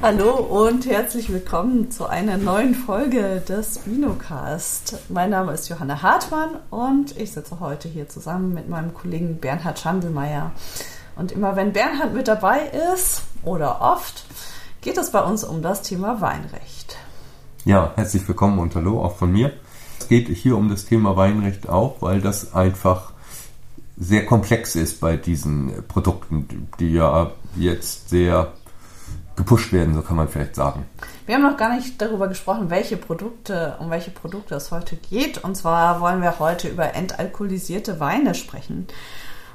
Hallo und herzlich willkommen zu einer neuen Folge des Binocast. Mein Name ist Johanna Hartmann und ich sitze heute hier zusammen mit meinem Kollegen Bernhard Schandelmeier. Und immer wenn Bernhard mit dabei ist, oder oft, geht es bei uns um das Thema Weinrecht. Ja, herzlich willkommen und hallo auch von mir. Es geht hier um das Thema Weinrecht auch, weil das einfach sehr komplex ist bei diesen Produkten, die ja jetzt sehr gepusht werden, so kann man vielleicht sagen. Wir haben noch gar nicht darüber gesprochen, welche Produkte, um welche Produkte es heute geht. Und zwar wollen wir heute über entalkoholisierte Weine sprechen.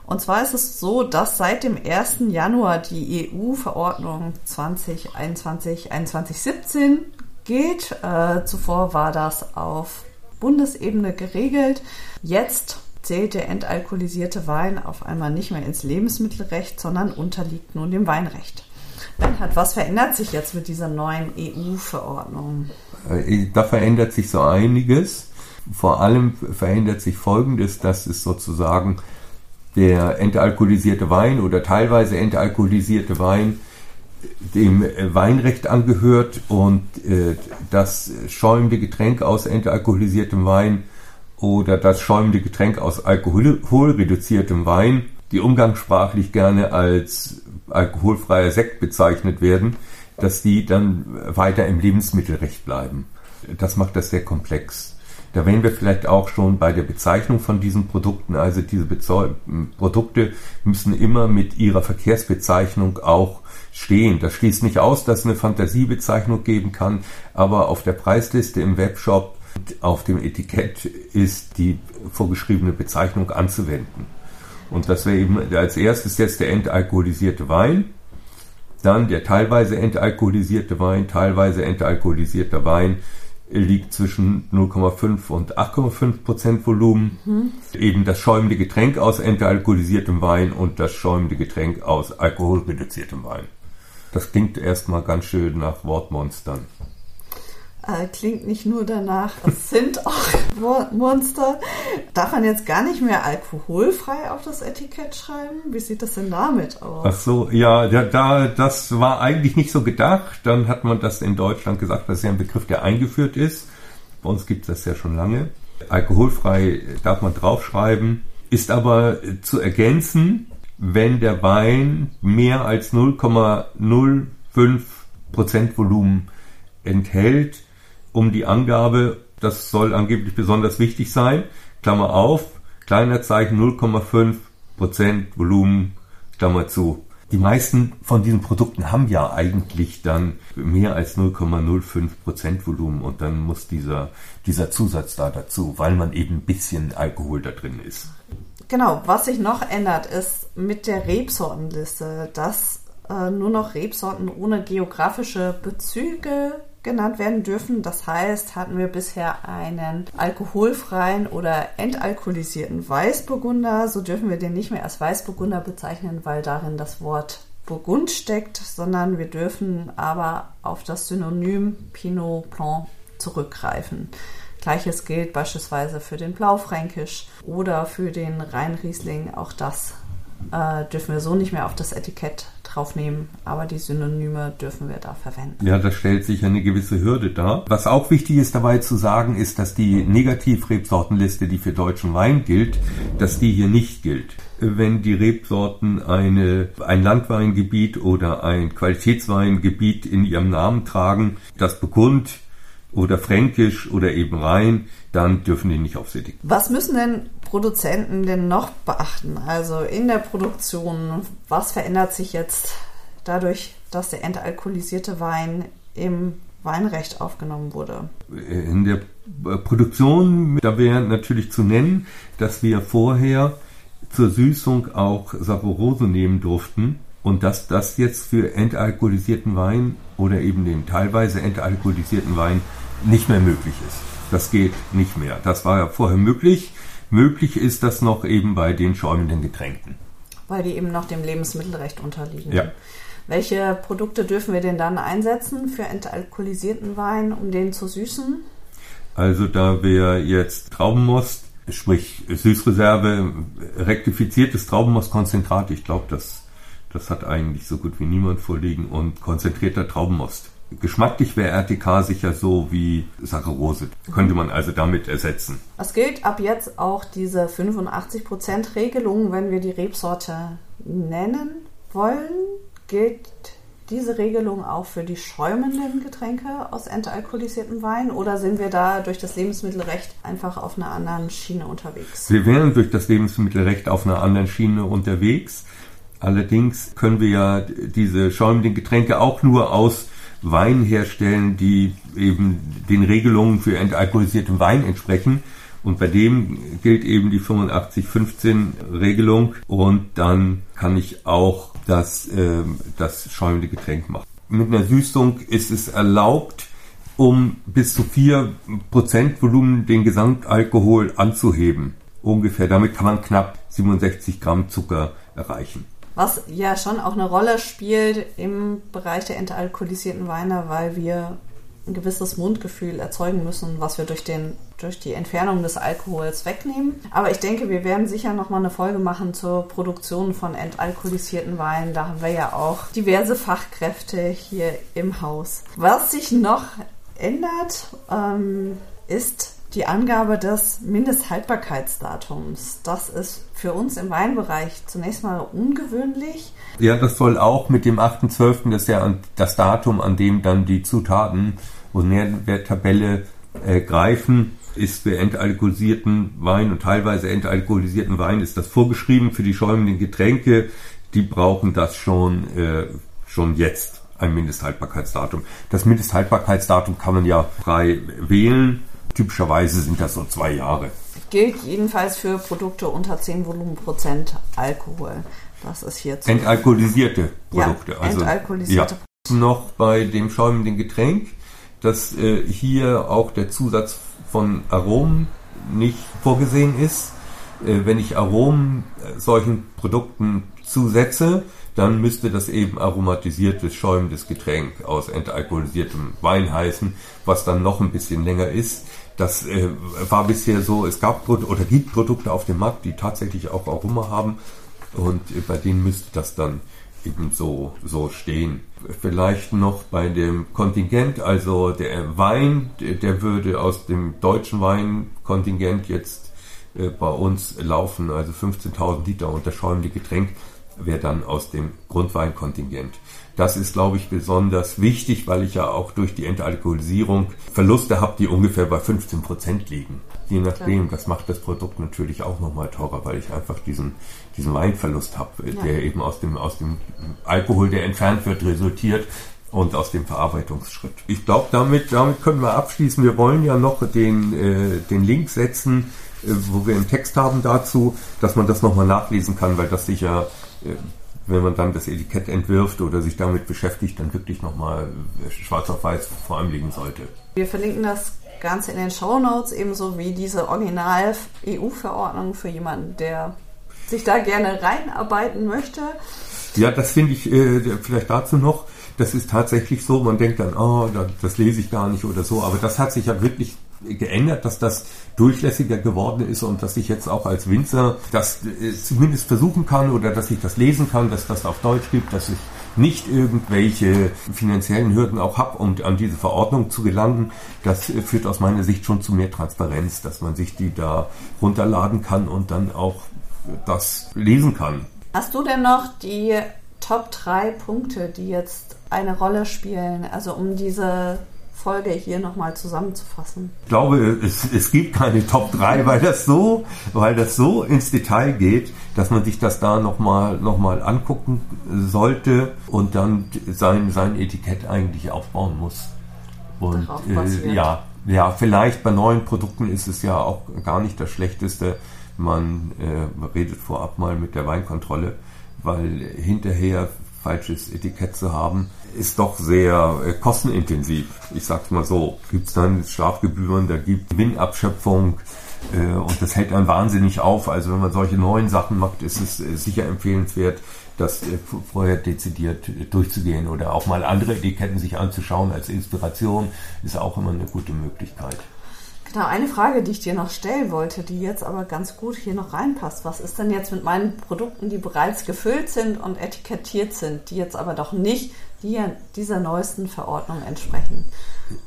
Und zwar ist es so, dass seit dem 1. Januar die EU-Verordnung 2021-2117 gilt. Äh, zuvor war das auf Bundesebene geregelt. Jetzt zählt der entalkoholisierte Wein auf einmal nicht mehr ins Lebensmittelrecht, sondern unterliegt nun dem Weinrecht. Bernhard, was verändert sich jetzt mit dieser neuen EU-Verordnung? Äh, da verändert sich so einiges. Vor allem verändert sich Folgendes, dass es sozusagen der entalkoholisierte Wein oder teilweise entalkoholisierte Wein dem Weinrecht angehört und äh, das schäumende Getränk aus entalkoholisiertem Wein oder das schäumende Getränk aus alkoholreduziertem Wein, die umgangssprachlich gerne als alkoholfreier Sekt bezeichnet werden, dass die dann weiter im Lebensmittelrecht bleiben. Das macht das sehr komplex. Da wären wir vielleicht auch schon bei der Bezeichnung von diesen Produkten. Also diese Bezeu Produkte müssen immer mit ihrer Verkehrsbezeichnung auch stehen. Das schließt nicht aus, dass es eine Fantasiebezeichnung geben kann, aber auf der Preisliste im Webshop auf dem Etikett ist die vorgeschriebene Bezeichnung anzuwenden. Und das wäre eben als erstes jetzt der entalkoholisierte Wein, dann der teilweise entalkoholisierte Wein, teilweise entalkoholisierter Wein liegt zwischen 0,5 und 8,5 Prozent Volumen. Mhm. Eben das schäumende Getränk aus entalkoholisiertem Wein und das schäumende Getränk aus alkoholreduziertem Wein. Das klingt erstmal ganz schön nach Wortmonstern. Äh, klingt nicht nur danach, es sind auch Monster. Darf man jetzt gar nicht mehr alkoholfrei auf das Etikett schreiben? Wie sieht das denn damit aus? Ach so, ja, da, da, das war eigentlich nicht so gedacht. Dann hat man das in Deutschland gesagt, das ist ja ein Begriff, der eingeführt ist. Bei uns gibt es das ja schon lange. Alkoholfrei darf man draufschreiben, ist aber zu ergänzen, wenn der Wein mehr als 0,05 Prozent Volumen enthält, um die Angabe, das soll angeblich besonders wichtig sein, Klammer auf, kleiner Zeichen 0,5 Prozent Volumen, Klammer zu. Die meisten von diesen Produkten haben ja eigentlich dann mehr als 0,05 Prozent Volumen und dann muss dieser, dieser Zusatz da dazu, weil man eben ein bisschen Alkohol da drin ist. Genau, was sich noch ändert, ist mit der Rebsortenliste, dass äh, nur noch Rebsorten ohne geografische Bezüge genannt werden dürfen. Das heißt, hatten wir bisher einen alkoholfreien oder entalkoholisierten Weißburgunder, so dürfen wir den nicht mehr als Weißburgunder bezeichnen, weil darin das Wort Burgund steckt, sondern wir dürfen aber auf das Synonym Pinot Blanc zurückgreifen. Gleiches gilt beispielsweise für den Blaufränkisch oder für den Rheinriesling. Auch das äh, dürfen wir so nicht mehr auf das Etikett draufnehmen, aber die Synonyme dürfen wir da verwenden. Ja, das stellt sich eine gewisse Hürde dar. Was auch wichtig ist dabei zu sagen, ist, dass die Negativrebsortenliste, die für deutschen Wein gilt, dass die hier nicht gilt. Wenn die Rebsorten eine, ein Landweingebiet oder ein Qualitätsweingebiet in ihrem Namen tragen, das Burgund oder Fränkisch oder eben Rhein, dann dürfen die nicht aufs Etikett. Was müssen denn Produzenten denn noch beachten? Also in der Produktion, was verändert sich jetzt dadurch, dass der entalkoholisierte Wein im Weinrecht aufgenommen wurde? In der Produktion, da wäre natürlich zu nennen, dass wir vorher zur Süßung auch Saporose nehmen durften und dass das jetzt für entalkoholisierten Wein oder eben den teilweise entalkoholisierten Wein nicht mehr möglich ist. Das geht nicht mehr. Das war ja vorher möglich. Möglich ist das noch eben bei den schäumenden Getränken. Weil die eben noch dem Lebensmittelrecht unterliegen. Ja. Welche Produkte dürfen wir denn dann einsetzen für entalkoholisierten Wein, um den zu süßen? Also da wäre jetzt Traubenmost, sprich Süßreserve, rektifiziertes Traubenmostkonzentrat, ich glaube, das, Das hat eigentlich so gut wie niemand vorliegen und konzentrierter Traubenmost. Geschmacklich wäre RTK sicher so wie Saccharose. Könnte man also damit ersetzen. Es gilt ab jetzt auch diese 85% Regelung, wenn wir die Rebsorte nennen wollen. Gilt diese Regelung auch für die schäumenden Getränke aus entalkoholisiertem Wein oder sind wir da durch das Lebensmittelrecht einfach auf einer anderen Schiene unterwegs? Wir wären durch das Lebensmittelrecht auf einer anderen Schiene unterwegs. Allerdings können wir ja diese schäumenden Getränke auch nur aus Wein herstellen, die eben den Regelungen für entalkoholisierten Wein entsprechen. Und bei dem gilt eben die 85-15 Regelung und dann kann ich auch das, äh, das schäumende Getränk machen. Mit einer Süßung ist es erlaubt, um bis zu 4% Volumen den Gesamtalkohol anzuheben. Ungefähr. Damit kann man knapp 67 Gramm Zucker erreichen. Was ja schon auch eine Rolle spielt im Bereich der entalkoholisierten Weine, weil wir ein gewisses Mundgefühl erzeugen müssen, was wir durch, den, durch die Entfernung des Alkohols wegnehmen. Aber ich denke, wir werden sicher nochmal eine Folge machen zur Produktion von entalkoholisierten Weinen. Da haben wir ja auch diverse Fachkräfte hier im Haus. Was sich noch ändert, ähm, ist die Angabe des Mindesthaltbarkeitsdatums. Das ist für uns im Weinbereich zunächst mal ungewöhnlich. Ja, das soll auch mit dem 8.12., das ist ja das Datum, an dem dann die Zutaten und Nährwerttabelle äh, greifen, ist für entalkoholisierten Wein und teilweise entalkoholisierten Wein ist das vorgeschrieben für die schäumenden Getränke. Die brauchen das schon, äh, schon jetzt, ein Mindesthaltbarkeitsdatum. Das Mindesthaltbarkeitsdatum kann man ja frei wählen Typischerweise sind das so zwei Jahre. Gilt jedenfalls für Produkte unter 10 Volumenprozent Alkohol. Das ist hier zu Entalkoholisierte Produkte. Ja, also, entalkoholisierte ja. Noch bei dem schäumenden Getränk, dass äh, hier auch der Zusatz von Aromen nicht vorgesehen ist. Äh, wenn ich Aromen äh, solchen Produkten zusetze, dann müsste das eben aromatisiertes, schäumendes Getränk aus entalkoholisiertem Wein heißen, was dann noch ein bisschen länger ist. Das äh, war bisher so, es gab oder gibt Produkte auf dem Markt, die tatsächlich auch Aroma haben und äh, bei denen müsste das dann eben so, so stehen. Vielleicht noch bei dem Kontingent, also der Wein, der würde aus dem deutschen Weinkontingent jetzt äh, bei uns laufen, also 15.000 Liter und das schäumende Getränk wäre dann aus dem Grundweinkontingent. Das ist, glaube ich, besonders wichtig, weil ich ja auch durch die Entalkoholisierung Verluste habe, die ungefähr bei 15 Prozent liegen. Je nachdem, das macht das Produkt natürlich auch nochmal teurer, weil ich einfach diesen, diesen Weinverlust habe, ja. der eben aus dem, aus dem Alkohol, der entfernt wird, resultiert und aus dem Verarbeitungsschritt. Ich glaube, damit, damit können wir abschließen. Wir wollen ja noch den, äh, den Link setzen, äh, wo wir einen Text haben dazu, dass man das nochmal nachlesen kann, weil das sicher äh, wenn man dann das Etikett entwirft oder sich damit beschäftigt, dann wirklich nochmal äh, schwarz auf weiß vor allem liegen sollte. Wir verlinken das Ganze in den Show Notes, ebenso wie diese Original-EU-Verordnung für jemanden, der sich da gerne reinarbeiten möchte. Ja, das finde ich äh, vielleicht dazu noch. Das ist tatsächlich so, man denkt dann, oh, das lese ich gar nicht oder so, aber das hat sich ja wirklich geändert, dass das durchlässiger geworden ist und dass ich jetzt auch als Winzer das äh, zumindest versuchen kann oder dass ich das lesen kann, dass das auf Deutsch gibt, dass ich nicht irgendwelche finanziellen Hürden auch habe, um an diese Verordnung zu gelangen. Das äh, führt aus meiner Sicht schon zu mehr Transparenz, dass man sich die da runterladen kann und dann auch das lesen kann. Hast du denn noch die Top 3 Punkte, die jetzt eine Rolle spielen, also um diese Folge hier nochmal zusammenzufassen? Ich glaube, es, es gibt keine Top 3, weil das so, weil das so ins Detail geht, dass man sich das da nochmal noch mal angucken sollte und dann sein, sein Etikett eigentlich aufbauen muss. Und äh, ja, ja, vielleicht bei neuen Produkten ist es ja auch gar nicht das Schlechteste. Man äh, redet vorab mal mit der Weinkontrolle, weil hinterher falsches Etikett zu haben, ist doch sehr äh, kostenintensiv. Ich sag's mal so. Gibt es dann Strafgebühren, da gibt Gewinnabschöpfung äh, und das hält dann wahnsinnig auf. Also wenn man solche neuen Sachen macht, ist es äh, sicher empfehlenswert, das äh, vorher dezidiert durchzugehen oder auch mal andere Etiketten sich anzuschauen als Inspiration, ist auch immer eine gute Möglichkeit. Genau, eine Frage, die ich dir noch stellen wollte, die jetzt aber ganz gut hier noch reinpasst. Was ist denn jetzt mit meinen Produkten, die bereits gefüllt sind und etikettiert sind, die jetzt aber doch nicht die dieser neuesten Verordnung entsprechen?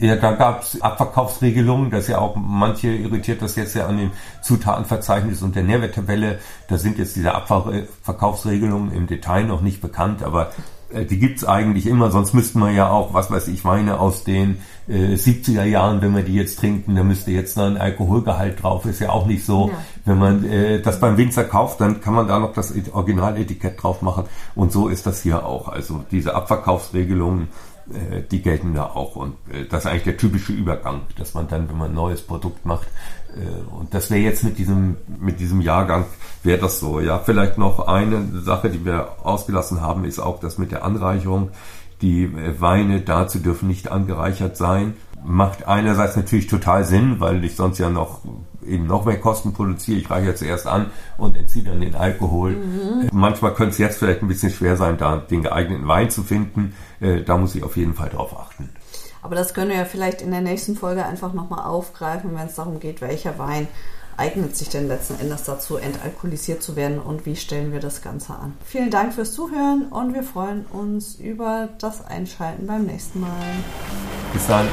Ja, da gab es Abverkaufsregelungen, das ja auch manche irritiert das jetzt ja an dem Zutatenverzeichnis und der Nährwerttabelle. Da sind jetzt diese Abverkaufsregelungen im Detail noch nicht bekannt, aber die gibt's eigentlich immer, sonst müssten wir ja auch, was weiß ich, Weine aus den äh, 70er Jahren, wenn wir die jetzt trinken, da müsste jetzt noch ein Alkoholgehalt drauf, ist ja auch nicht so. Ja. Wenn man äh, das beim Winzer kauft, dann kann man da noch das Originaletikett drauf machen und so ist das hier auch. Also diese Abverkaufsregelungen, äh, die gelten da auch und äh, das ist eigentlich der typische Übergang, dass man dann, wenn man ein neues Produkt macht, äh, und das wäre jetzt mit diesem, mit diesem Jahrgang, wäre das so. Ja, vielleicht noch eine Sache, die wir ausgelassen haben, ist auch das mit der Anreicherung. Die äh, Weine dazu dürfen nicht angereichert sein. Macht einerseits natürlich total Sinn, weil ich sonst ja noch eben noch mehr Kosten produziere. Ich reiche zuerst an und entziehe dann den Alkohol. Mhm. Manchmal könnte es jetzt vielleicht ein bisschen schwer sein, da den geeigneten Wein zu finden. Äh, da muss ich auf jeden Fall drauf achten. Aber das können wir ja vielleicht in der nächsten Folge einfach nochmal aufgreifen, wenn es darum geht, welcher Wein eignet sich denn letzten Endes dazu, entalkoholisiert zu werden und wie stellen wir das Ganze an. Vielen Dank fürs Zuhören und wir freuen uns über das Einschalten beim nächsten Mal. Bis dann.